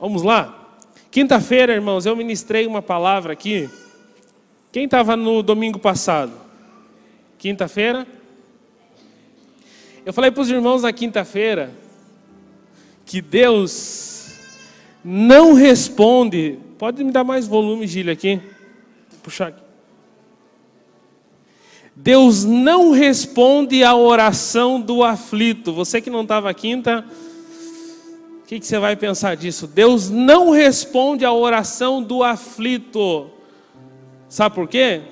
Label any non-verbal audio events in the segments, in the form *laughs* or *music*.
Vamos lá? Quinta-feira, irmãos, eu ministrei uma palavra aqui. Quem estava no domingo passado? Quinta-feira? Eu falei para os irmãos na quinta-feira que Deus não responde. Pode me dar mais volume, Gília, aqui? Puxar aqui. Deus não responde à oração do aflito. Você que não estava quinta, que, que você vai pensar disso? Deus não responde à oração do aflito. Sabe por quê?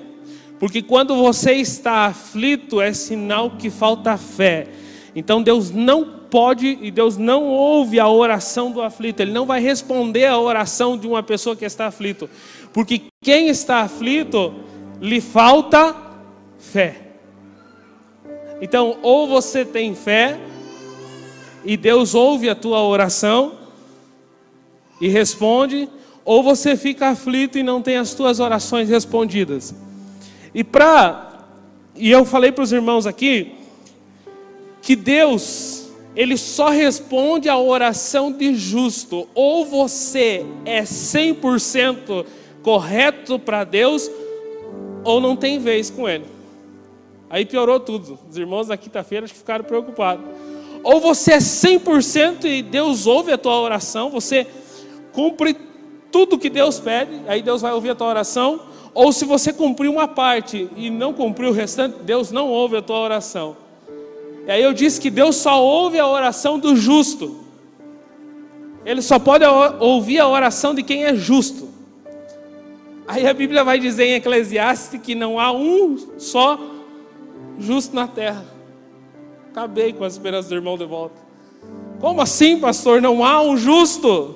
Porque quando você está aflito é sinal que falta fé. Então Deus não pode e Deus não ouve a oração do aflito. Ele não vai responder a oração de uma pessoa que está aflito. Porque quem está aflito lhe falta fé. Então, ou você tem fé e Deus ouve a tua oração e responde, ou você fica aflito e não tem as tuas orações respondidas. E para e eu falei para os irmãos aqui que Deus ele só responde a oração de justo. Ou você é 100% correto para Deus, ou não tem vez com Ele. Aí piorou tudo. Os irmãos na quinta-feira acho que ficaram preocupados. Ou você é 100% e Deus ouve a tua oração, você cumpre tudo que Deus pede, aí Deus vai ouvir a tua oração. Ou se você cumprir uma parte e não cumprir o restante, Deus não ouve a tua oração. E aí eu disse que Deus só ouve a oração do justo. Ele só pode ouvir a oração de quem é justo. Aí a Bíblia vai dizer em Eclesiastes que não há um só justo na terra. Acabei com a esperança do irmão de volta. Como assim, pastor? Não há um justo?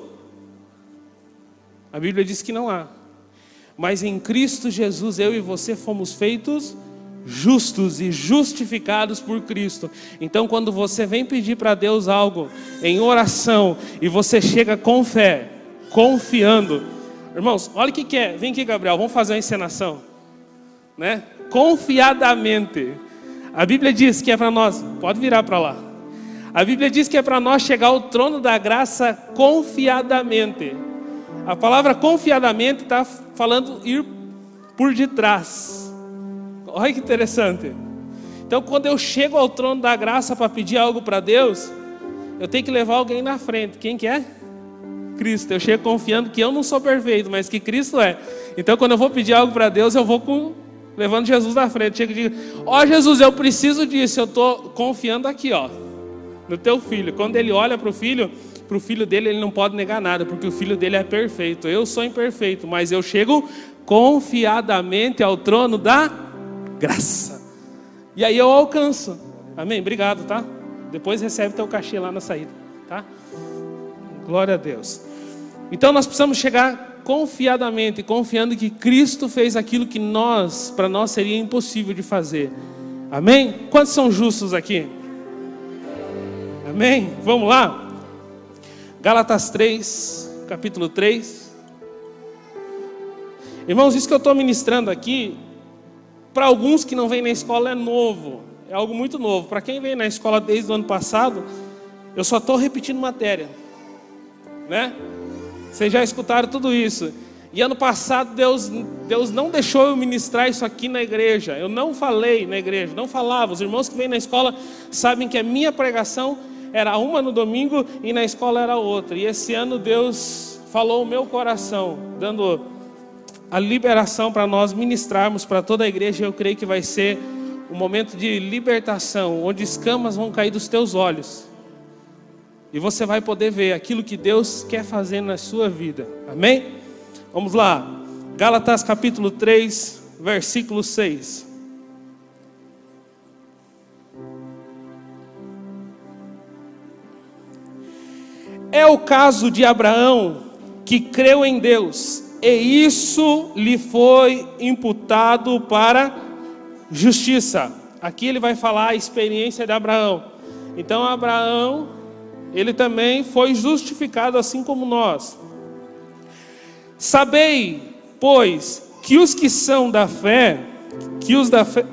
A Bíblia diz que não há. Mas em Cristo Jesus, eu e você fomos feitos justos e justificados por Cristo. Então, quando você vem pedir para Deus algo em oração e você chega com fé, confiando, irmãos, olha o que, que é. Vem aqui, Gabriel, vamos fazer uma encenação, né? Confiadamente. A Bíblia diz que é para nós, pode virar para lá. A Bíblia diz que é para nós chegar ao trono da graça confiadamente. A palavra confiadamente está falando ir por detrás. Olha que interessante. Então, quando eu chego ao trono da graça para pedir algo para Deus, eu tenho que levar alguém na frente. Quem que é? Cristo. Eu chego confiando que eu não sou perfeito, mas que Cristo é. Então, quando eu vou pedir algo para Deus, eu vou com levando Jesus na frente. Chega e diga: Ó oh, Jesus, eu preciso disso. Eu estou confiando aqui, ó, no teu filho. Quando ele olha para o filho, para o filho dele, ele não pode negar nada, porque o filho dele é perfeito. Eu sou imperfeito, mas eu chego confiadamente ao trono da graça. E aí eu alcanço. Amém? Obrigado, tá? Depois recebe teu cachê lá na saída, tá? Glória a Deus. Então nós precisamos chegar confiadamente, confiando que Cristo fez aquilo que nós, para nós seria impossível de fazer. Amém? Quantos são justos aqui? Amém? Vamos lá? Gálatas 3, capítulo 3. Irmãos, isso que eu estou ministrando aqui, para alguns que não vêm na escola é novo, é algo muito novo. Para quem vem na escola desde o ano passado, eu só estou repetindo matéria, né? Vocês já escutaram tudo isso. E ano passado Deus, Deus não deixou eu ministrar isso aqui na igreja. Eu não falei na igreja, não falava. Os irmãos que vêm na escola sabem que a minha pregação era uma no domingo e na escola era outra. E esse ano Deus falou o meu coração, dando a liberação para nós ministrarmos para toda a igreja. Eu creio que vai ser um momento de libertação, onde escamas vão cair dos teus olhos e você vai poder ver aquilo que Deus quer fazer na sua vida. Amém? Vamos lá. Gálatas capítulo 3, versículo 6. É o caso de Abraão que creu em Deus e isso lhe foi imputado para justiça. Aqui ele vai falar a experiência de Abraão. Então Abraão ele também foi justificado assim como nós. Sabei, pois, que os que são da fé, que os da fé,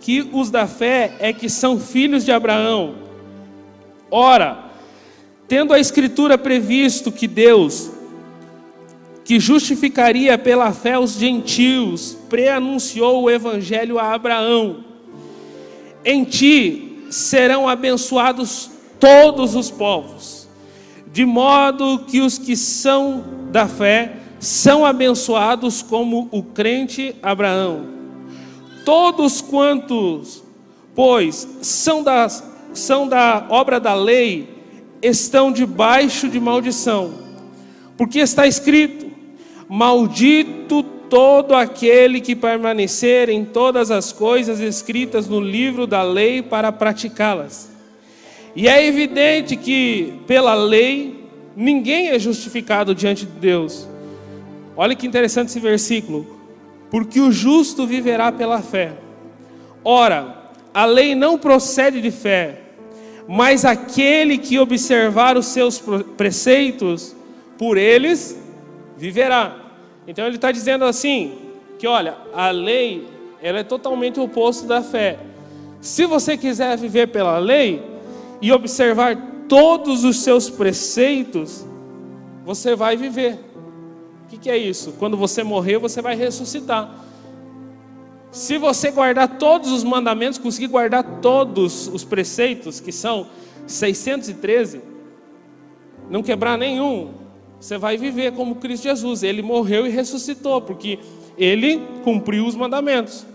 que os da fé é que são filhos de Abraão. Ora, tendo a escritura previsto que Deus que justificaria pela fé os gentios, preanunciou o evangelho a Abraão. Em ti serão abençoados todos os povos, de modo que os que são da fé são abençoados como o crente Abraão. Todos quantos, pois, são, das, são da obra da lei, estão debaixo de maldição, porque está escrito: Maldito todo aquele que permanecer em todas as coisas escritas no livro da lei para praticá-las. E é evidente que, pela lei, ninguém é justificado diante de Deus. Olha que interessante esse versículo. Porque o justo viverá pela fé. Ora, a lei não procede de fé, mas aquele que observar os seus preceitos, por eles viverá. Então ele está dizendo assim, que olha, a lei, ela é totalmente o oposto da fé. Se você quiser viver pela lei e observar todos os seus preceitos, você vai viver. O que, que é isso? Quando você morrer, você vai ressuscitar. Se você guardar todos os mandamentos, conseguir guardar todos os preceitos, que são 613, não quebrar nenhum, você vai viver como Cristo Jesus. Ele morreu e ressuscitou, porque ele cumpriu os mandamentos.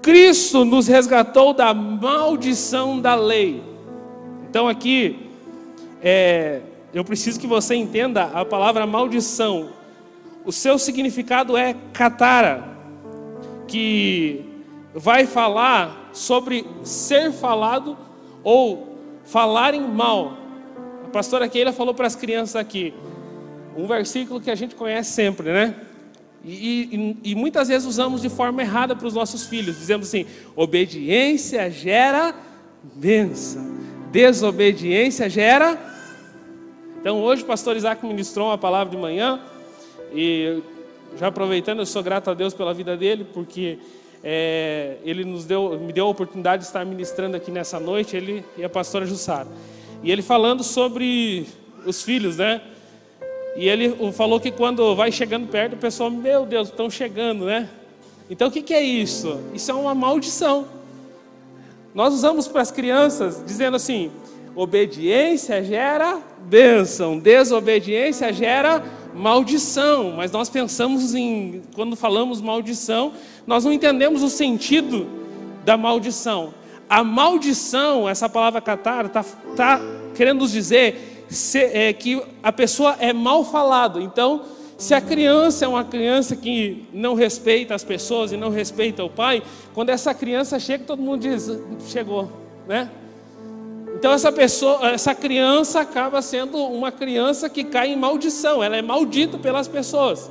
Cristo nos resgatou da maldição da lei. Então aqui, é, eu preciso que você entenda a palavra maldição. O seu significado é catara, que vai falar sobre ser falado ou falar em mal. A pastora Keila falou para as crianças aqui: um versículo que a gente conhece sempre, né? E, e, e muitas vezes usamos de forma errada para os nossos filhos. Dizemos assim: obediência gera bênção, desobediência gera. Então hoje o pastor Isaac ministrou uma palavra de manhã, e já aproveitando, eu sou grato a Deus pela vida dele, porque é, ele nos deu, me deu a oportunidade de estar ministrando aqui nessa noite, ele e a pastora Jussara. E ele falando sobre os filhos, né? E ele falou que quando vai chegando perto, o pessoal, meu Deus, estão chegando, né? Então o que, que é isso? Isso é uma maldição. Nós usamos para as crianças dizendo assim: obediência gera bênção, desobediência gera maldição. Mas nós pensamos em, quando falamos maldição, nós não entendemos o sentido da maldição. A maldição, essa palavra catar, está tá querendo nos dizer é, que a pessoa é mal falado. Então, se a criança é uma criança que não respeita as pessoas e não respeita o pai, quando essa criança chega, todo mundo diz: chegou, né? Então essa pessoa, essa criança acaba sendo uma criança que cai em maldição, ela é maldita pelas pessoas.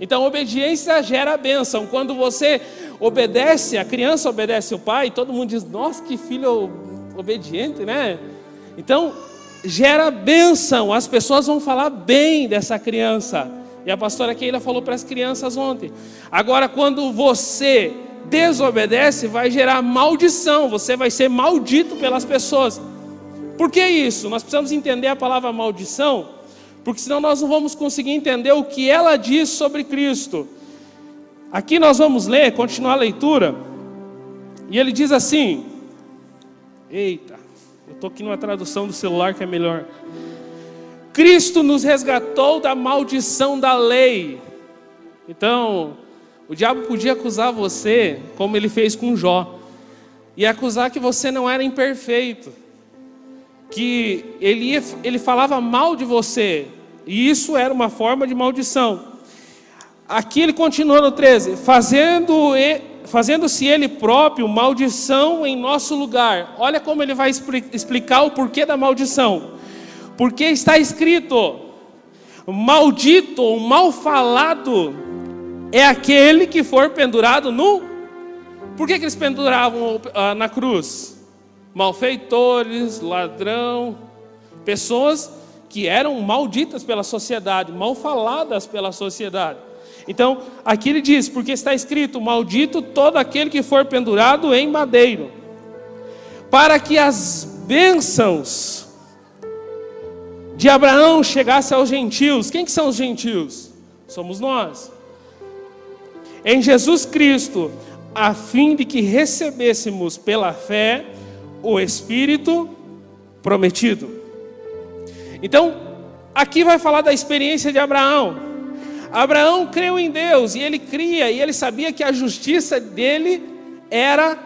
Então obediência gera bênção. Quando você obedece, a criança obedece o pai, todo mundo diz: "Nossa, que filho obediente, né?" Então gera bênção, as pessoas vão falar bem dessa criança. E a pastora Keila falou para as crianças ontem. Agora, quando você desobedece, vai gerar maldição, você vai ser maldito pelas pessoas. Por que isso? Nós precisamos entender a palavra maldição, porque senão nós não vamos conseguir entender o que ela diz sobre Cristo. Aqui nós vamos ler, continuar a leitura, e ele diz assim: Eita, eu estou aqui numa tradução do celular que é melhor. Cristo nos resgatou da maldição da lei. Então, o diabo podia acusar você, como ele fez com Jó, e acusar que você não era imperfeito, que ele, ia, ele falava mal de você, e isso era uma forma de maldição. Aqui ele continua no 13: fazendo fazendo-se ele próprio maldição em nosso lugar. Olha como ele vai explicar o porquê da maldição. Porque está escrito: maldito ou mal falado é aquele que for pendurado no. Por que, que eles penduravam uh, na cruz? Malfeitores, ladrão, pessoas que eram malditas pela sociedade, mal faladas pela sociedade. Então, aqui ele diz: porque está escrito: Maldito todo aquele que for pendurado em madeiro, para que as bênçãos de Abraão chegassem aos gentios. Quem que são os gentios? Somos nós. Em Jesus Cristo, a fim de que recebêssemos pela fé o Espírito prometido. Então, aqui vai falar da experiência de Abraão. Abraão creu em Deus e ele cria e ele sabia que a justiça dele era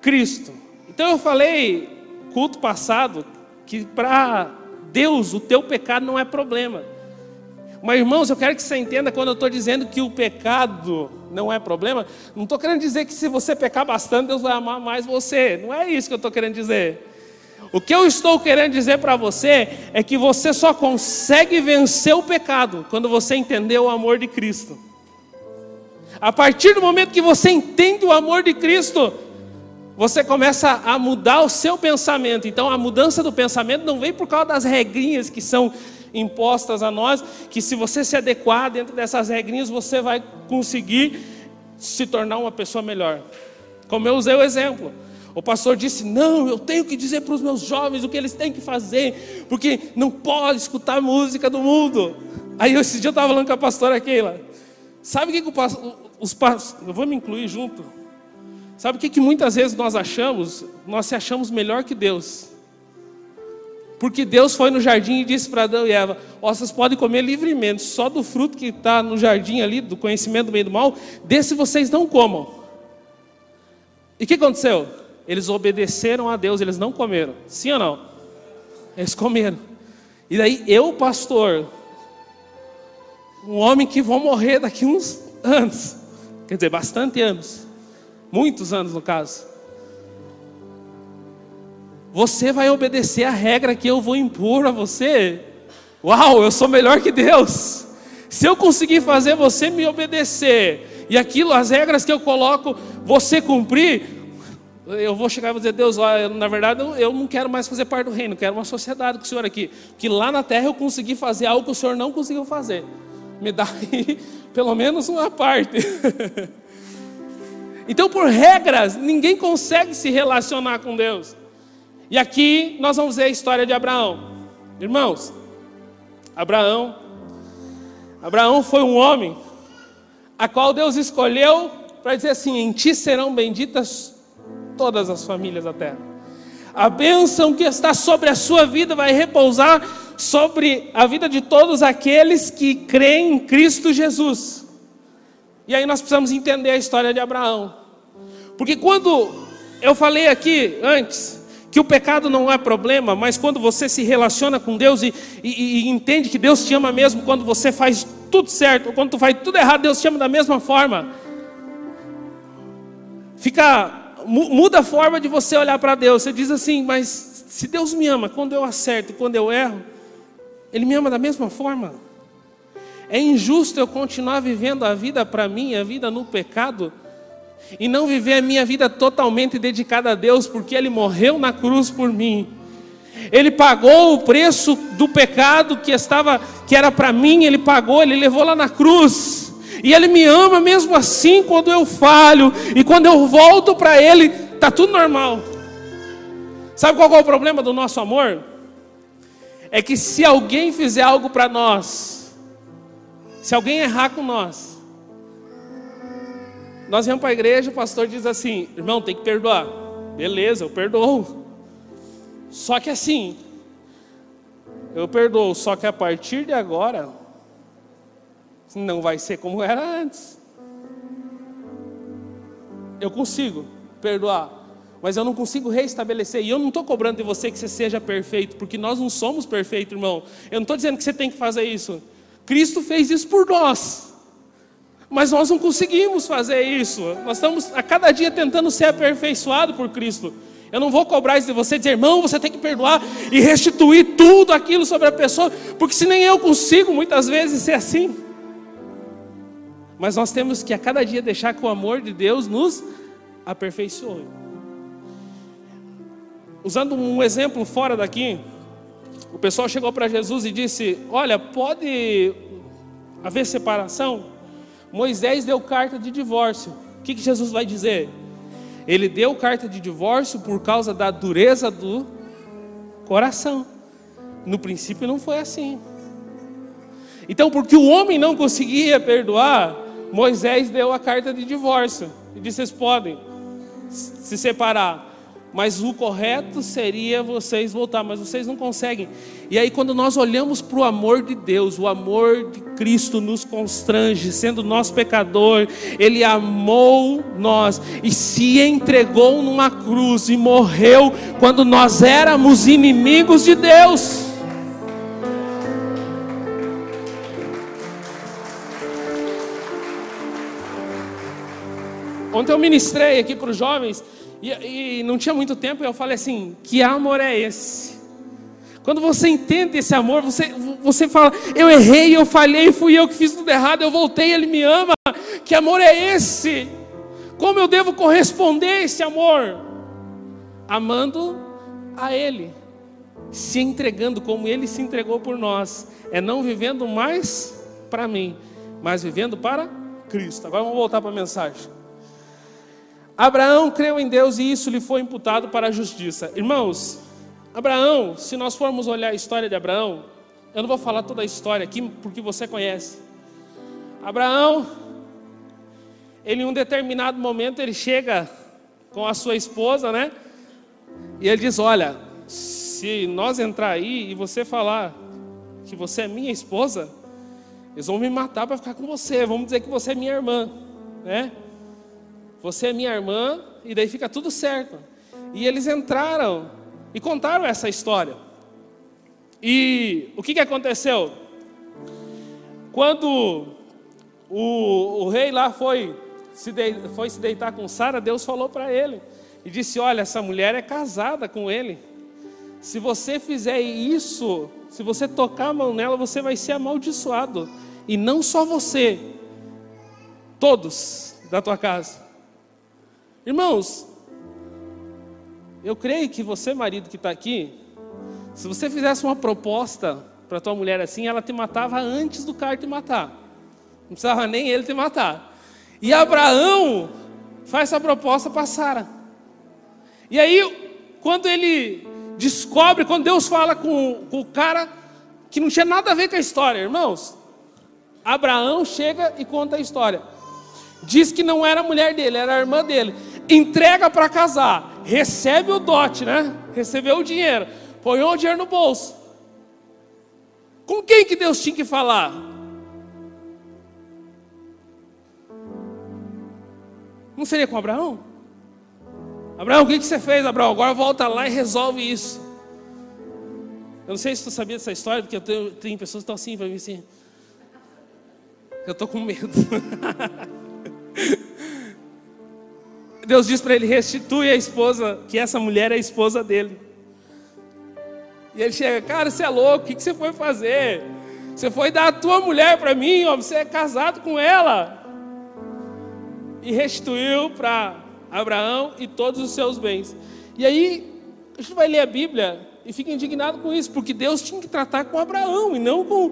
Cristo. Então eu falei culto passado que para Deus o teu pecado não é problema. Mas irmãos, eu quero que você entenda quando eu estou dizendo que o pecado não é problema, não estou querendo dizer que se você pecar bastante, Deus vai amar mais você. Não é isso que eu estou querendo dizer. O que eu estou querendo dizer para você é que você só consegue vencer o pecado quando você entender o amor de Cristo. A partir do momento que você entende o amor de Cristo, você começa a mudar o seu pensamento. Então a mudança do pensamento não vem por causa das regrinhas que são impostas a nós, que se você se adequar dentro dessas regrinhas, você vai conseguir se tornar uma pessoa melhor. Como eu usei o exemplo. O pastor disse: Não, eu tenho que dizer para os meus jovens o que eles têm que fazer, porque não pode escutar música do mundo. Aí esse dia eu estava falando com a pastora Keila. Sabe o que, que os pastores. Eu vou me incluir junto. Sabe o que, que muitas vezes nós achamos? Nós se achamos melhor que Deus. Porque Deus foi no jardim e disse para Adão e Eva: oh, vocês podem comer livremente, só do fruto que está no jardim ali, do conhecimento do bem e do mal, desse vocês não comam. E o que aconteceu? Eles obedeceram a Deus, eles não comeram. Sim ou não? Eles comeram. E daí eu, pastor, um homem que vou morrer daqui uns anos, quer dizer, bastante anos. Muitos anos, no caso. Você vai obedecer a regra que eu vou impor a você. Uau, eu sou melhor que Deus. Se eu conseguir fazer você me obedecer, e aquilo, as regras que eu coloco, você cumprir, eu vou chegar e vou dizer, Deus, na verdade eu não quero mais fazer parte do reino, quero uma sociedade com o Senhor aqui. Que lá na terra eu consegui fazer algo que o Senhor não conseguiu fazer. Me dá aí *laughs* pelo menos uma parte. *laughs* Então, por regras, ninguém consegue se relacionar com Deus. E aqui nós vamos ver a história de Abraão. Irmãos, Abraão, Abraão foi um homem a qual Deus escolheu para dizer assim: em ti serão benditas todas as famílias da terra. A bênção que está sobre a sua vida vai repousar sobre a vida de todos aqueles que creem em Cristo Jesus. E aí nós precisamos entender a história de Abraão. Porque quando eu falei aqui antes que o pecado não é problema, mas quando você se relaciona com Deus e, e, e entende que Deus te ama mesmo quando você faz tudo certo, quando tu faz tudo errado, Deus te ama da mesma forma. Fica muda a forma de você olhar para Deus. Você diz assim, mas se Deus me ama quando eu acerto e quando eu erro, Ele me ama da mesma forma. É injusto eu continuar vivendo a vida para mim, a vida no pecado, e não viver a minha vida totalmente dedicada a Deus, porque Ele morreu na cruz por mim. Ele pagou o preço do pecado que estava, que era para mim, Ele pagou, Ele levou lá na cruz. E Ele me ama mesmo assim quando eu falho e quando eu volto para Ele, tá tudo normal. Sabe qual é o problema do nosso amor? É que se alguém fizer algo para nós, se alguém errar com nós, nós vamos para a igreja, o pastor diz assim: irmão, tem que perdoar. Beleza, eu perdoo. Só que assim, eu perdoo, só que a partir de agora, não vai ser como era antes. Eu consigo perdoar, mas eu não consigo reestabelecer. E eu não estou cobrando de você que você seja perfeito, porque nós não somos perfeitos, irmão. Eu não estou dizendo que você tem que fazer isso. Cristo fez isso por nós. Mas nós não conseguimos fazer isso. Nós estamos a cada dia tentando ser aperfeiçoado por Cristo. Eu não vou cobrar isso de você, dizer, irmão, você tem que perdoar e restituir tudo aquilo sobre a pessoa, porque se nem eu consigo muitas vezes ser assim. Mas nós temos que a cada dia deixar que o amor de Deus nos aperfeiçoe. Usando um exemplo fora daqui, o pessoal chegou para Jesus e disse: Olha, pode haver separação? Moisés deu carta de divórcio. O que, que Jesus vai dizer? Ele deu carta de divórcio por causa da dureza do coração. No princípio não foi assim. Então, porque o homem não conseguia perdoar, Moisés deu a carta de divórcio e disse: vocês podem se separar. Mas o correto seria vocês voltar, mas vocês não conseguem. E aí, quando nós olhamos para o amor de Deus, o amor de Cristo nos constrange, sendo nós pecador, Ele amou nós e se entregou numa cruz e morreu quando nós éramos inimigos de Deus. Ontem eu ministrei aqui para os jovens e, e não tinha muito tempo, eu falei assim: que amor é esse? Quando você entende esse amor, você, você fala: eu errei, eu falhei, fui eu que fiz tudo errado, eu voltei, ele me ama. Que amor é esse? Como eu devo corresponder a esse amor? Amando a Ele, se entregando como Ele se entregou por nós, é não vivendo mais para mim, mas vivendo para Cristo. Agora vamos voltar para a mensagem. Abraão creu em Deus e isso lhe foi imputado para a justiça. Irmãos, Abraão, se nós formos olhar a história de Abraão, eu não vou falar toda a história aqui porque você conhece. Abraão, ele em um determinado momento ele chega com a sua esposa, né? E ele diz: "Olha, se nós entrar aí e você falar que você é minha esposa, eles vão me matar para ficar com você. Vamos dizer que você é minha irmã, né? Você é minha irmã, e daí fica tudo certo. E eles entraram e contaram essa história. E o que, que aconteceu? Quando o, o rei lá foi se, de, foi se deitar com Sara, Deus falou para ele e disse: Olha, essa mulher é casada com ele. Se você fizer isso, se você tocar a mão nela, você vai ser amaldiçoado. E não só você, todos da tua casa. Irmãos, eu creio que você, marido que está aqui, se você fizesse uma proposta para tua mulher assim, ela te matava antes do cara te matar. Não precisava nem ele te matar. E Abraão faz essa proposta para Sara. E aí, quando ele descobre, quando Deus fala com, com o cara que não tinha nada a ver com a história, irmãos, Abraão chega e conta a história. Diz que não era a mulher dele, era a irmã dele entrega para casar, recebe o dote, né? Recebeu o dinheiro, põe o dinheiro no bolso. Com quem que Deus tinha que falar? Não seria com Abraão? Abraão, o que, que você fez, Abraão? Agora volta lá e resolve isso. Eu não sei se tu sabia dessa história, porque eu tenho, tem pessoas que estão assim para mim assim. Eu estou com medo. *laughs* Deus diz para ele: restitui a esposa, que essa mulher é a esposa dele. E ele chega, cara, você é louco, o que, você foi fazer? Você foi dar a tua mulher para mim, ó, você é casado com ela. E restituiu para Abraão e todos os seus bens. E aí, a gente vai ler a Bíblia e fica indignado com isso, porque Deus tinha que tratar com Abraão e não com,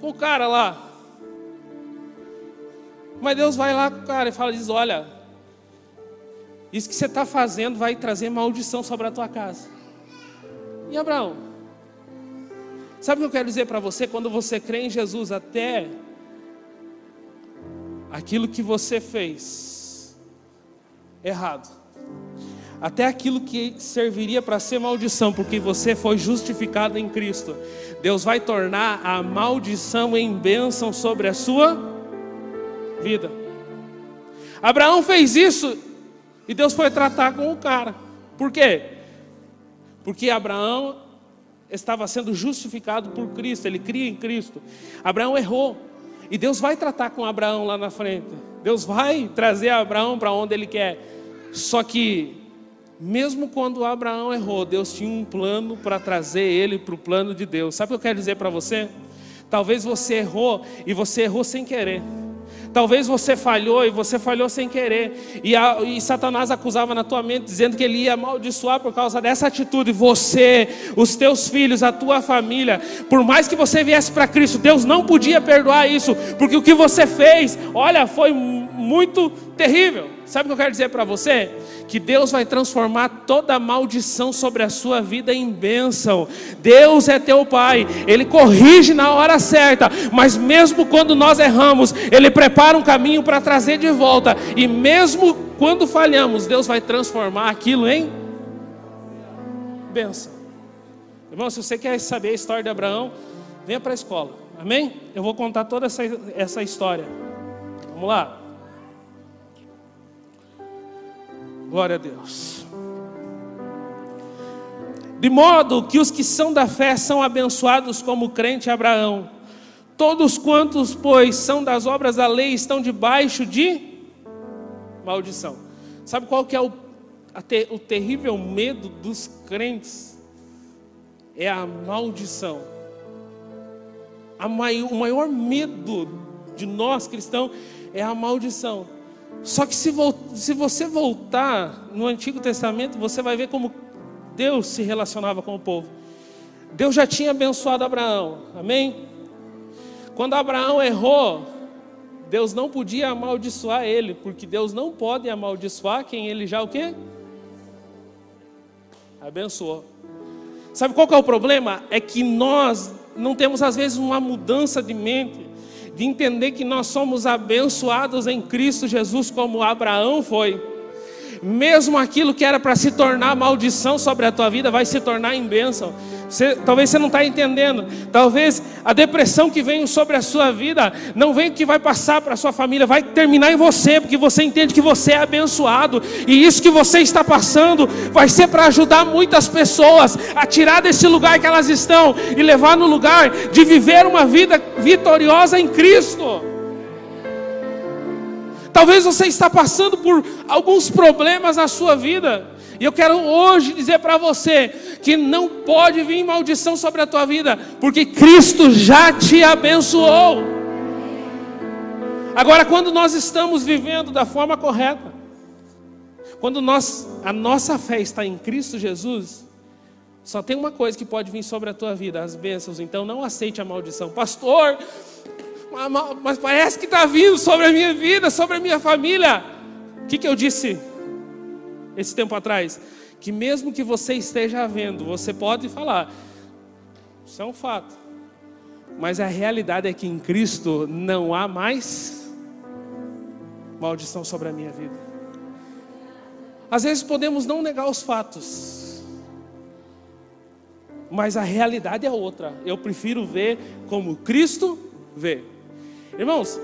com o cara lá. Mas Deus vai lá com o cara e fala: diz, olha, isso que você está fazendo vai trazer maldição sobre a tua casa. E Abraão? Sabe o que eu quero dizer para você? Quando você crê em Jesus, até aquilo que você fez errado, até aquilo que serviria para ser maldição, porque você foi justificado em Cristo, Deus vai tornar a maldição em bênção sobre a sua vida. Abraão fez isso e Deus foi tratar com o cara. Por quê? Porque Abraão estava sendo justificado por Cristo, ele cria em Cristo. Abraão errou. E Deus vai tratar com Abraão lá na frente. Deus vai trazer Abraão para onde ele quer. Só que, mesmo quando Abraão errou, Deus tinha um plano para trazer ele para o plano de Deus. Sabe o que eu quero dizer para você? Talvez você errou e você errou sem querer. Talvez você falhou e você falhou sem querer. E, a, e, Satanás acusava na tua mente, dizendo que ele ia amaldiçoar por causa dessa atitude. Você, os teus filhos, a tua família. Por mais que você viesse para Cristo, Deus não podia perdoar isso. Porque o que você fez, olha, foi muito terrível. Sabe o que eu quero dizer para você? Que Deus vai transformar toda maldição sobre a sua vida em bênção. Deus é teu Pai, Ele corrige na hora certa, mas mesmo quando nós erramos, Ele prepara um caminho para trazer de volta, e mesmo quando falhamos, Deus vai transformar aquilo em bênção. Irmão, se você quer saber a história de Abraão, venha para a escola, amém? Eu vou contar toda essa, essa história. Vamos lá. Glória a Deus. De modo que os que são da fé são abençoados como o crente Abraão. Todos quantos, pois, são das obras da lei estão debaixo de maldição. Sabe qual que é o, ter, o terrível medo dos crentes? É a maldição. A maior, o maior medo de nós cristãos é a maldição. Só que se, se você voltar no Antigo Testamento, você vai ver como Deus se relacionava com o povo. Deus já tinha abençoado Abraão, amém? Quando Abraão errou, Deus não podia amaldiçoar ele, porque Deus não pode amaldiçoar quem ele já o quê? Abençoou. Sabe qual que é o problema? É que nós não temos às vezes uma mudança de mente de entender que nós somos abençoados em Cristo Jesus, como Abraão foi. Mesmo aquilo que era para se tornar maldição sobre a tua vida, vai se tornar em bênção. Você, talvez você não está entendendo. Talvez a depressão que vem sobre a sua vida não vem que vai passar para a sua família, vai terminar em você, porque você entende que você é abençoado. E isso que você está passando vai ser para ajudar muitas pessoas a tirar desse lugar que elas estão e levar no lugar de viver uma vida vitoriosa em Cristo. Talvez você está passando por alguns problemas na sua vida. E eu quero hoje dizer para você que não pode vir maldição sobre a tua vida, porque Cristo já te abençoou. Agora, quando nós estamos vivendo da forma correta, quando nós, a nossa fé está em Cristo Jesus, só tem uma coisa que pode vir sobre a tua vida, as bênçãos. Então não aceite a maldição. Pastor, mas parece que está vindo sobre a minha vida, sobre a minha família. O que, que eu disse? esse tempo atrás, que mesmo que você esteja vendo, você pode falar, isso é um fato, mas a realidade é que em Cristo não há mais maldição sobre a minha vida. Às vezes podemos não negar os fatos, mas a realidade é outra. Eu prefiro ver como Cristo vê. Irmãos,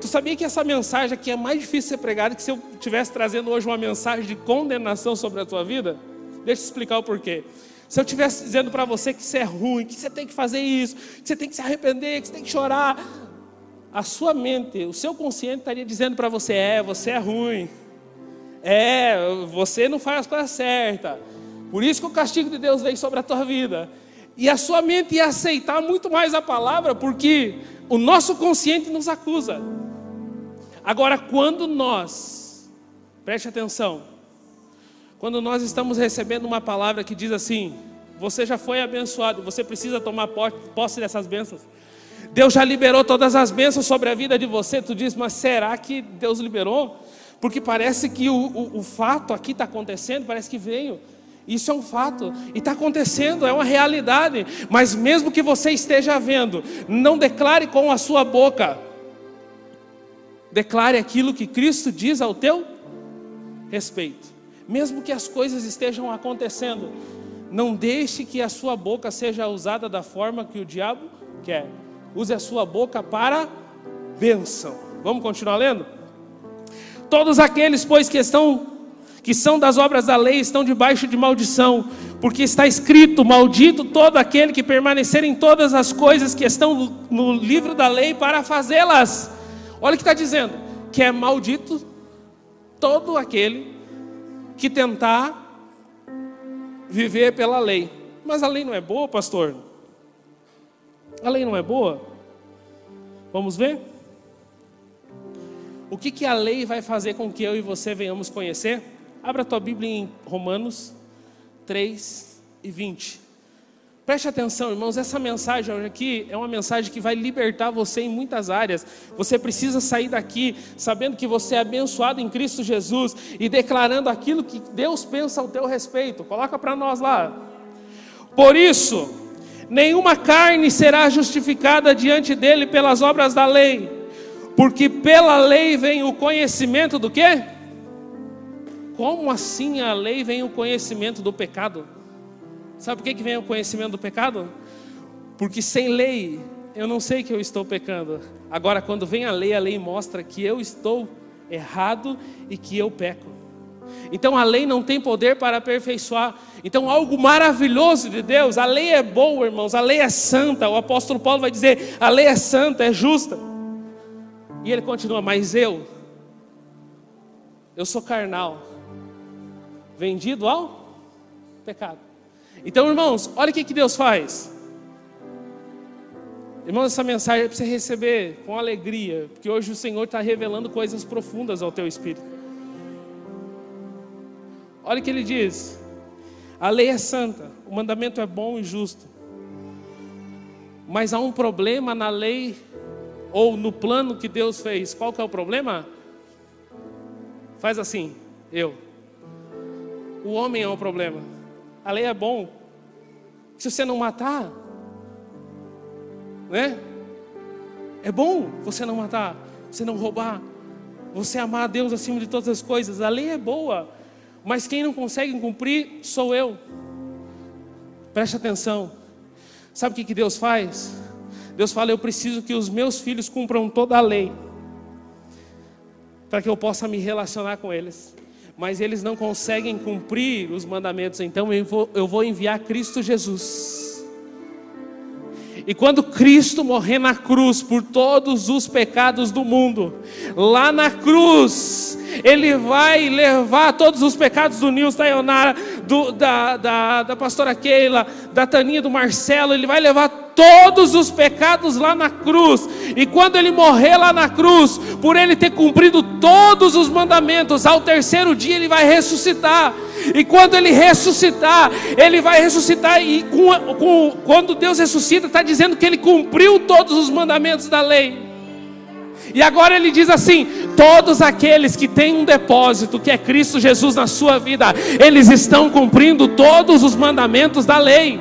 Tu sabia que essa mensagem aqui é mais difícil de ser pregada que se eu estivesse trazendo hoje uma mensagem de condenação sobre a tua vida? Deixa eu explicar o porquê. Se eu estivesse dizendo para você que isso é ruim, que você tem que fazer isso, que você tem que se arrepender, que você tem que chorar, a sua mente, o seu consciente estaria dizendo para você: é, você é ruim, é, você não faz as coisas certas, por isso que o castigo de Deus veio sobre a tua vida. E a sua mente ia aceitar muito mais a palavra, porque o nosso consciente nos acusa. Agora, quando nós, preste atenção, quando nós estamos recebendo uma palavra que diz assim: você já foi abençoado, você precisa tomar posse dessas bênçãos. Deus já liberou todas as bênçãos sobre a vida de você. Tu diz, mas será que Deus liberou? Porque parece que o, o, o fato aqui está acontecendo, parece que veio. Isso é um fato e está acontecendo, é uma realidade. Mas mesmo que você esteja vendo, não declare com a sua boca, Declare aquilo que Cristo diz ao teu respeito. Mesmo que as coisas estejam acontecendo, não deixe que a sua boca seja usada da forma que o diabo quer. Use a sua boca para bênção. Vamos continuar lendo? Todos aqueles, pois, que estão que são das obras da lei estão debaixo de maldição, porque está escrito: Maldito todo aquele que permanecer em todas as coisas que estão no, livro da lei para fazê-las. Olha o que está dizendo: que é maldito todo aquele que tentar viver pela lei. Mas a lei não é boa, pastor? A lei não é boa? Vamos ver? O que, que a lei vai fazer com que eu e você venhamos conhecer? Abra tua Bíblia em Romanos 3 e 20. Preste atenção, irmãos, essa mensagem aqui é uma mensagem que vai libertar você em muitas áreas. Você precisa sair daqui sabendo que você é abençoado em Cristo Jesus e declarando aquilo que Deus pensa ao teu respeito. Coloca para nós lá. Por isso, nenhuma carne será justificada diante dele pelas obras da lei, porque pela lei vem o conhecimento do quê? Como assim a lei vem o conhecimento do pecado? Sabe por que, que vem o conhecimento do pecado? Porque sem lei eu não sei que eu estou pecando. Agora, quando vem a lei, a lei mostra que eu estou errado e que eu peco. Então a lei não tem poder para aperfeiçoar. Então algo maravilhoso de Deus, a lei é boa, irmãos, a lei é santa. O apóstolo Paulo vai dizer: a lei é santa, é justa. E ele continua: mas eu, eu sou carnal, vendido ao pecado. Então, irmãos, olha o que, Deus faz. Irmãos, essa mensagem é para você receber com alegria, porque hoje o Senhor está revelando coisas profundas ao teu espírito. Olha o que ele diz: a lei é santa, o mandamento é bom e justo, mas há um problema na lei ou no plano que Deus fez. Qual que é o problema? Faz assim, eu. O homem é o problema. A lei é bom. Se você não matar, né? É bom você não matar, você não roubar, você amar a Deus acima de todas as coisas. A lei é boa, mas quem não consegue cumprir sou eu. Preste atenção. Sabe o que, que Deus faz? Deus fala: Eu preciso que os meus filhos cumpram toda a lei, para que eu possa me relacionar com eles mas eles não conseguem cumprir os mandamentos, então eu vou, eu vou enviar Cristo Jesus. E quando Cristo morrer na cruz por todos os pecados do mundo, lá na cruz, Ele vai levar todos os pecados do Nils Tayonara, do, da, da, da pastora Keila, da Taninha, do Marcelo, Ele vai levar todos os pecados lá na cruz. E quando ele morrer lá na cruz, por ele ter cumprido todos os mandamentos, ao terceiro dia ele vai ressuscitar. E quando ele ressuscitar, ele vai ressuscitar. E com, com, quando Deus ressuscita, está dizendo que ele cumpriu todos os mandamentos da lei. E agora ele diz assim: todos aqueles que têm um depósito, que é Cristo Jesus na sua vida, eles estão cumprindo todos os mandamentos da lei.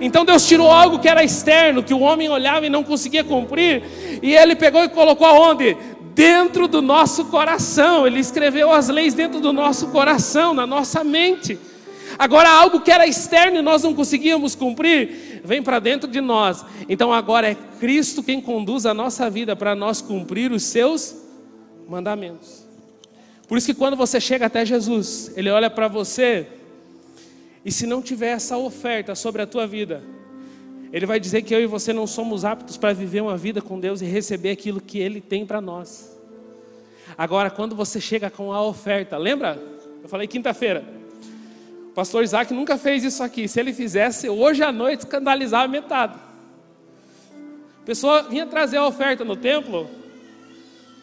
Então Deus tirou algo que era externo, que o homem olhava e não conseguia cumprir, e ele pegou e colocou aonde? Dentro do nosso coração. Ele escreveu as leis dentro do nosso coração, na nossa mente. Agora, algo que era externo e nós não conseguíamos cumprir, vem para dentro de nós. Então, agora é Cristo quem conduz a nossa vida para nós cumprir os seus mandamentos. Por isso que quando você chega até Jesus, Ele olha para você e se não tiver essa oferta sobre a tua vida, Ele vai dizer que eu e você não somos aptos para viver uma vida com Deus e receber aquilo que Ele tem para nós. Agora, quando você chega com a oferta, lembra? Eu falei quinta-feira. Pastor Isaac nunca fez isso aqui. Se ele fizesse, hoje à noite escandalizava metade. A pessoa vinha trazer a oferta no templo.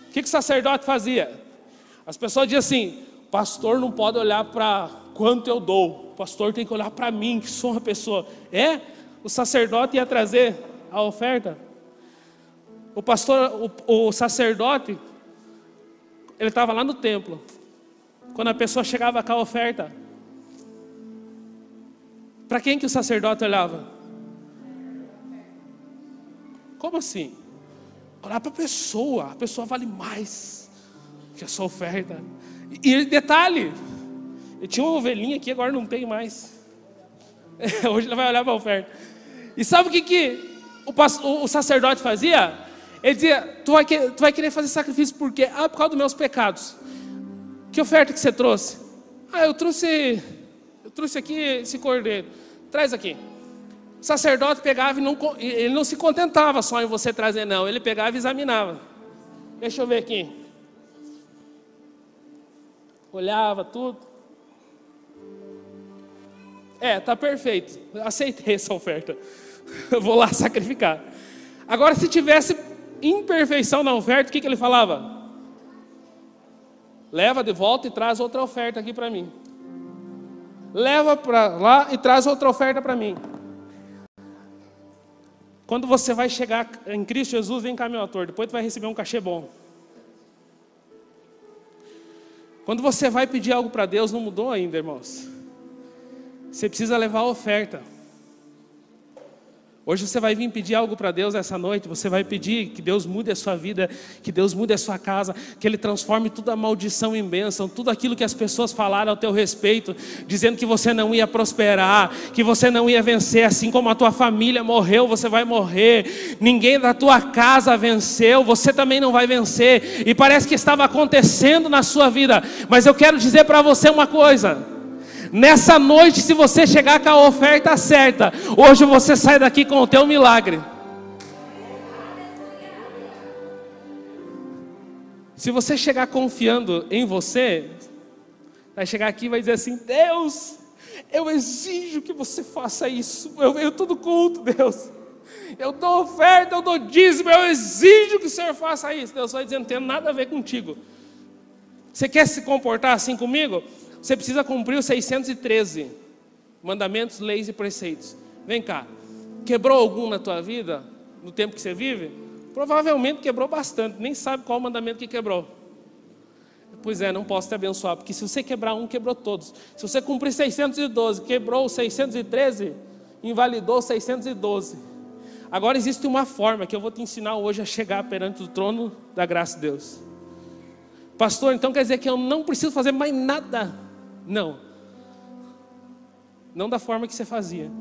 O que, que o sacerdote fazia? As pessoas diziam assim: pastor não pode olhar para quanto eu dou. O pastor tem que olhar para mim, que sou uma pessoa. É? O sacerdote ia trazer a oferta. O pastor, o, o sacerdote, ele estava lá no templo. Quando a pessoa chegava com a oferta, para quem que o sacerdote olhava? Como assim? Olhar para a pessoa, a pessoa vale mais que a sua oferta. E detalhe, eu tinha uma ovelhinha aqui, agora não tem mais. *laughs* Hoje ela vai olhar para a oferta. E sabe o que, que o, o, sacerdote fazia? Ele dizia: tu vai, tu vai querer fazer sacrifício por quê? Ah, por causa dos meus pecados. Que oferta que você trouxe? Ah, eu trouxe, trouxe aqui esse cordeiro. Traz aqui. O sacerdote pegava e não, ele não se contentava só em você trazer, não. Ele pegava e examinava. Deixa eu ver aqui. Olhava tudo. É, tá perfeito. Aceitei essa oferta. *laughs* Eu vou lá sacrificar. Agora, se tivesse imperfeição na oferta, o que, que ele falava? Leva de volta e traz outra oferta aqui para mim leva para lá e traz outra oferta para mim. Quando você vai chegar em Cristo Jesus, vem cá, meu ator, depois tu vai receber um cachê bom. Quando você vai pedir algo para Deus, não mudou ainda, irmãos. Você precisa levar a oferta. Hoje você vai vir pedir algo para Deus essa noite, você vai pedir que Deus mude a sua vida, que Deus mude a sua casa, que Ele transforme toda a maldição em bênção, tudo aquilo que as pessoas falaram ao teu respeito, dizendo que você não ia prosperar, que você não ia vencer, assim como a tua família morreu, você vai morrer, ninguém da tua casa venceu, você também não vai vencer, e parece que estava acontecendo na sua vida, mas eu quero dizer para você uma coisa. Nessa noite, se você chegar com a oferta certa, hoje você sai daqui com o teu milagre. Se você chegar confiando em você, vai chegar aqui e vai dizer assim: Deus, eu exijo que você faça isso. Eu venho tudo culto, Deus. Eu dou oferta, eu dou dízimo, eu exijo que o Senhor faça isso. Deus vai dizer: não tem nada a ver contigo. Você quer se comportar assim comigo? Você precisa cumprir os 613 mandamentos, leis e preceitos. Vem cá. Quebrou algum na tua vida, no tempo que você vive? Provavelmente quebrou bastante, nem sabe qual mandamento que quebrou. Pois é, não posso te abençoar, porque se você quebrar um, quebrou todos. Se você cumprir 612, quebrou 613, invalidou 612. Agora existe uma forma que eu vou te ensinar hoje a chegar perante o trono da graça de Deus. Pastor, então quer dizer que eu não preciso fazer mais nada não. Não da forma que você fazia.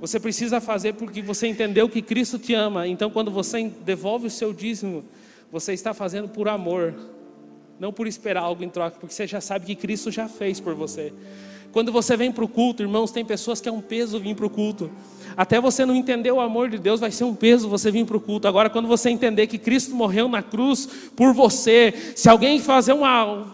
Você precisa fazer porque você entendeu que Cristo te ama. Então, quando você devolve o seu dízimo, você está fazendo por amor, não por esperar algo em troca, porque você já sabe que Cristo já fez por você. Quando você vem para o culto, irmãos, tem pessoas que é um peso vir para o culto. Até você não entender o amor de Deus, vai ser um peso você vir para o culto. Agora, quando você entender que Cristo morreu na cruz por você, se alguém fazer uma.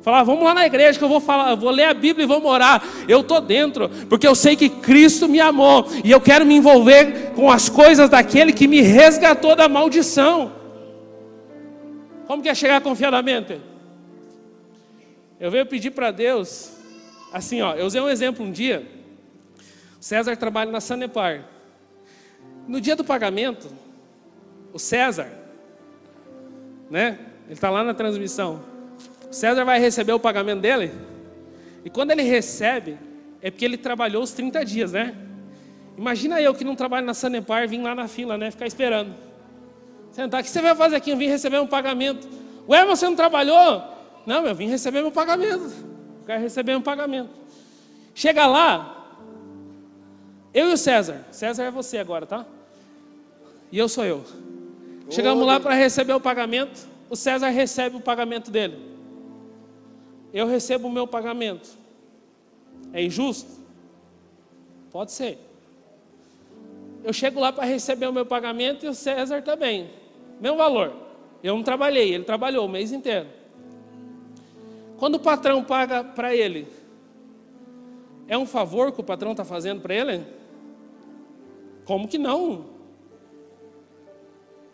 falar, vamos lá na igreja que eu vou falar, vou ler a Bíblia e vou morar, eu estou dentro, porque eu sei que Cristo me amou e eu quero me envolver com as coisas daquele que me resgatou da maldição. Como que é chegar confiadamente? Eu venho pedir para Deus Assim, ó, eu usei um exemplo um dia. César trabalha na Sanepar. No dia do pagamento, o César, né? Ele está lá na transmissão. O César vai receber o pagamento dele. E quando ele recebe, é porque ele trabalhou os 30 dias, né? Imagina eu que não trabalho na Sanepar, vim lá na fila, né? Ficar esperando. Sentar, o que você vai fazer aqui? Eu vim receber um pagamento. Ué, você não trabalhou? Não, eu vim receber meu pagamento quero receber um pagamento. Chega lá, eu e o César. César é você agora, tá? E eu sou eu. Chegamos lá para receber o pagamento. O César recebe o pagamento dele. Eu recebo o meu pagamento. É injusto? Pode ser. Eu chego lá para receber o meu pagamento e o César também. Mesmo valor. Eu não trabalhei, ele trabalhou o mês inteiro. Quando o patrão paga para ele, é um favor que o patrão está fazendo para ele? Como que não?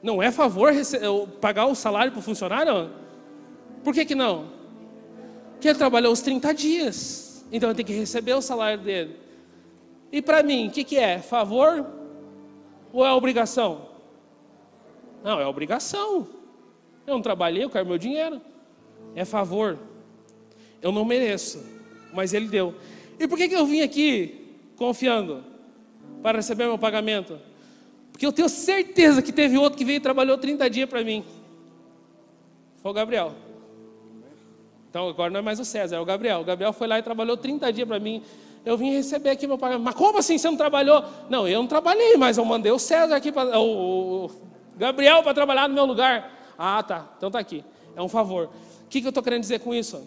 Não é favor pagar o salário para o funcionário? Por que, que não? Porque ele trabalhou os 30 dias, então ele tem que receber o salário dele. E para mim, o que, que é? Favor ou é obrigação? Não, é obrigação. Eu não trabalhei, eu quero meu dinheiro. É favor. Eu não mereço, mas Ele deu. E por que, que eu vim aqui confiando para receber meu pagamento? Porque eu tenho certeza que teve outro que veio e trabalhou 30 dias para mim. Foi o Gabriel. Então agora não é mais o César, é o Gabriel. O Gabriel foi lá e trabalhou 30 dias para mim. Eu vim receber aqui meu pagamento. Mas como assim você não trabalhou? Não, eu não trabalhei, mas eu mandei o César aqui, para, o, o Gabriel para trabalhar no meu lugar. Ah, tá. Então tá aqui. É um favor. O que, que eu estou querendo dizer com isso?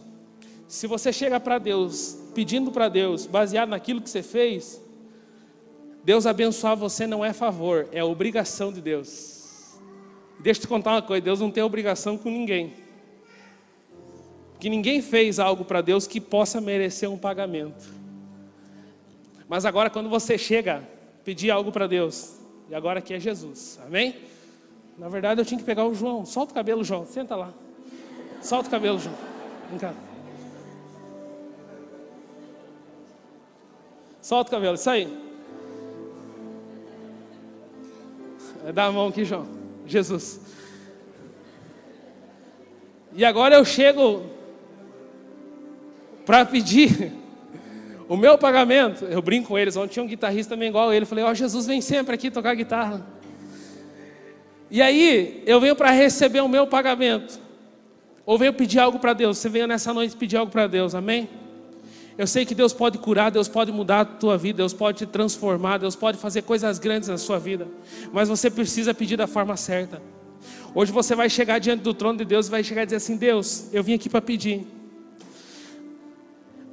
Se você chega para Deus, pedindo para Deus, baseado naquilo que você fez, Deus abençoar você não é favor, é obrigação de Deus. Deixa eu te contar uma coisa: Deus não tem obrigação com ninguém. Que ninguém fez algo para Deus que possa merecer um pagamento. Mas agora, quando você chega, pedir algo para Deus, e agora aqui é Jesus, amém? Na verdade, eu tinha que pegar o João. Solta o cabelo, João, senta lá. Solta o cabelo, João. Vem cá. Solta o cabelo, isso aí. Dá a mão aqui, João. Jesus. E agora eu chego para pedir o meu pagamento. Eu brinco com eles. Ontem tinha um guitarrista também igual ele. Eu falei: Ó, oh, Jesus vem sempre aqui tocar guitarra. E aí, eu venho para receber o meu pagamento. Ou venho pedir algo para Deus. Você veio nessa noite pedir algo para Deus, amém? Eu sei que Deus pode curar, Deus pode mudar a tua vida, Deus pode te transformar, Deus pode fazer coisas grandes na sua vida. Mas você precisa pedir da forma certa. Hoje você vai chegar diante do trono de Deus e vai chegar e dizer assim: Deus, eu vim aqui para pedir.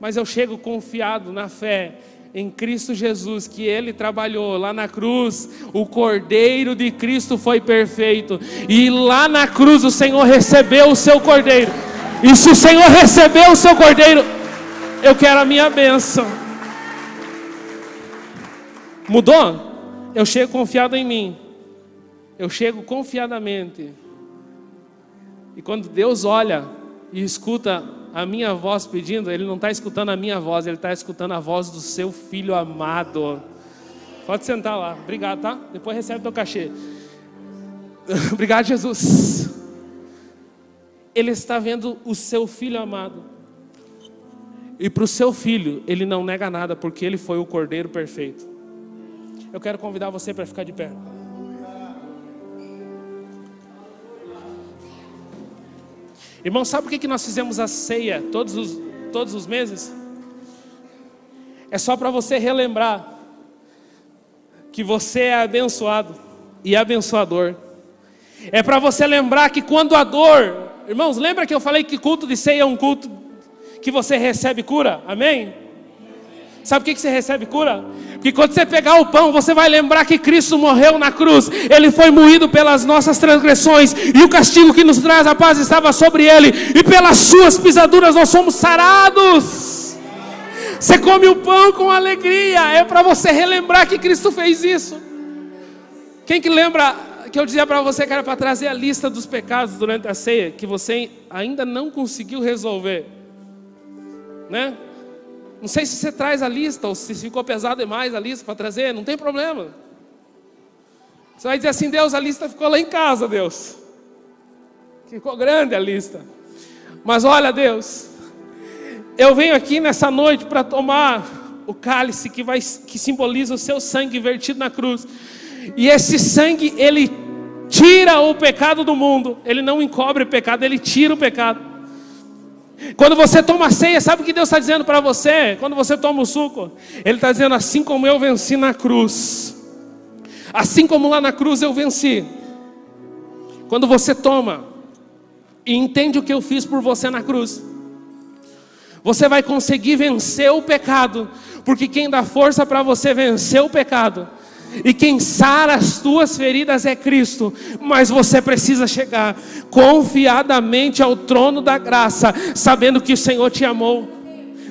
Mas eu chego confiado na fé em Cristo Jesus, que Ele trabalhou lá na cruz, o Cordeiro de Cristo foi perfeito, e lá na cruz o Senhor recebeu o seu Cordeiro, e se o Senhor recebeu o seu Cordeiro, eu quero a minha bênção. Mudou? Eu chego confiado em mim, eu chego confiadamente. E quando Deus olha e escuta a minha voz pedindo, Ele não está escutando a minha voz, Ele está escutando a voz do seu filho amado. Pode sentar lá, obrigado, tá? Depois recebe teu cachê. *laughs* obrigado, Jesus. Ele está vendo o seu filho amado. E para o seu filho, ele não nega nada, porque ele foi o cordeiro perfeito. Eu quero convidar você para ficar de pé. Irmão, sabe por que nós fizemos a ceia todos os, todos os meses? É só para você relembrar que você é abençoado e abençoador. É para você lembrar que quando a dor, irmãos, lembra que eu falei que culto de ceia é um culto que você recebe cura? Amém? Sabe o que você recebe cura? Porque quando você pegar o pão, você vai lembrar que Cristo morreu na cruz, Ele foi moído pelas nossas transgressões, e o castigo que nos traz a paz estava sobre Ele, e pelas Suas pisaduras nós somos sarados. Você come o pão com alegria, é para você relembrar que Cristo fez isso. Quem que lembra que eu dizia para você que era para trazer a lista dos pecados durante a ceia, que você ainda não conseguiu resolver, né? Não sei se você traz a lista ou se ficou pesado demais a lista para trazer, não tem problema. Você vai dizer assim: Deus, a lista ficou lá em casa, Deus. Ficou grande a lista. Mas olha, Deus, eu venho aqui nessa noite para tomar o cálice que, vai, que simboliza o seu sangue vertido na cruz. E esse sangue, ele tira o pecado do mundo. Ele não encobre o pecado, ele tira o pecado. Quando você toma a ceia, sabe o que Deus está dizendo para você? Quando você toma o suco, Ele está dizendo: assim como eu venci na cruz, assim como lá na cruz eu venci. Quando você toma e entende o que eu fiz por você na cruz, você vai conseguir vencer o pecado, porque quem dá força para você vencer o pecado e quem sara as tuas feridas é Cristo, mas você precisa chegar confiadamente ao trono da graça, sabendo que o Senhor te amou.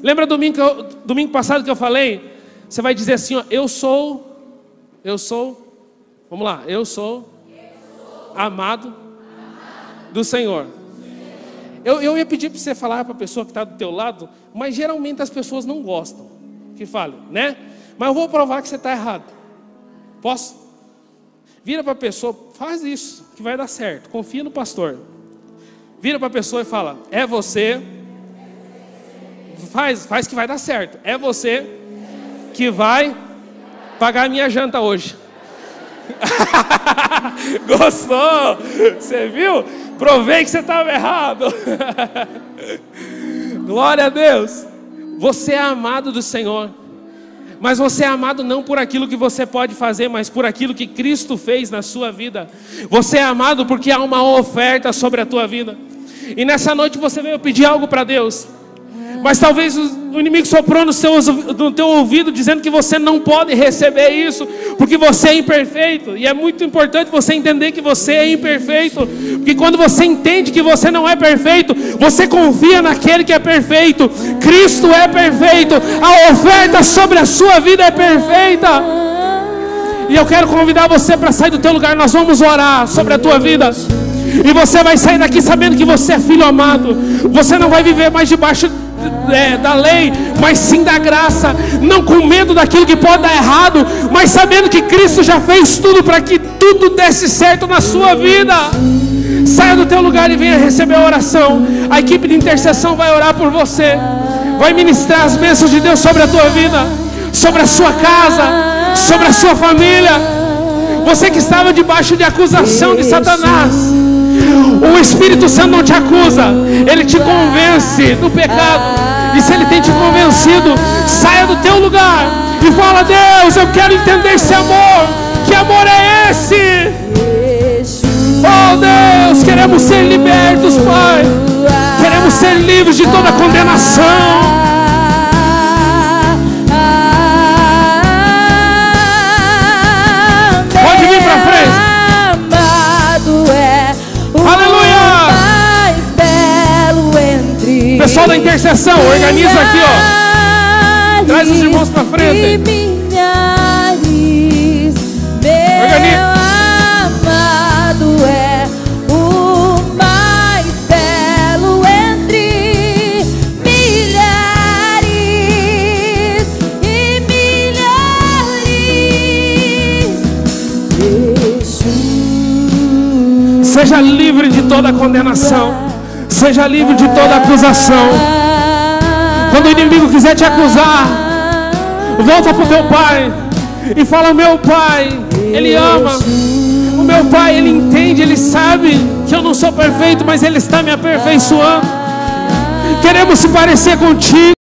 Lembra domingo, domingo passado que eu falei? Você vai dizer assim: ó, Eu sou, eu sou, vamos lá, eu sou, amado do Senhor. Eu, eu ia pedir para você falar para a pessoa que está do teu lado, mas geralmente as pessoas não gostam que fale, né? Mas eu vou provar que você está errado. Posso? Vira para a pessoa, faz isso, que vai dar certo. Confia no pastor. Vira para a pessoa e fala: É você. Faz, faz que vai dar certo. É você que vai pagar minha janta hoje. *laughs* Gostou? Você viu? Provei que você estava errado. *laughs* Glória a Deus. Você é amado do Senhor. Mas você é amado não por aquilo que você pode fazer, mas por aquilo que Cristo fez na sua vida. Você é amado porque há uma oferta sobre a tua vida. E nessa noite você veio pedir algo para Deus. Mas talvez o inimigo soprou no, seu, no teu ouvido dizendo que você não pode receber isso, porque você é imperfeito. E é muito importante você entender que você é imperfeito. Porque quando você entende que você não é perfeito, você confia naquele que é perfeito. Cristo é perfeito. A oferta sobre a sua vida é perfeita. E eu quero convidar você para sair do teu lugar. Nós vamos orar sobre a tua vida. E você vai sair daqui sabendo que você é filho amado. Você não vai viver mais debaixo é, da lei, mas sim da graça, não com medo daquilo que pode dar errado, mas sabendo que Cristo já fez tudo para que tudo desse certo na sua vida. Saia do teu lugar e venha receber a oração. A equipe de intercessão vai orar por você. Vai ministrar as bênçãos de Deus sobre a tua vida, sobre a sua casa, sobre a sua família. Você que estava debaixo de acusação de Satanás. O Espírito Santo não te acusa, ele te convence do pecado. E se ele tem te convencido, saia do teu lugar e fala: Deus, eu quero entender esse amor. Que amor é esse? Oh Deus, queremos ser libertos, Pai. Queremos ser livres de toda condenação. Pessoal da intercessão, organiza aqui, ó. Traz os irmãos pra frente. Organiza. Seja livre de toda condenação. Seja livre de toda acusação. Quando o inimigo quiser te acusar, volta para o teu pai e fala: Meu pai, ele ama. O meu pai, ele entende, ele sabe que eu não sou perfeito, mas ele está me aperfeiçoando. Queremos se parecer contigo.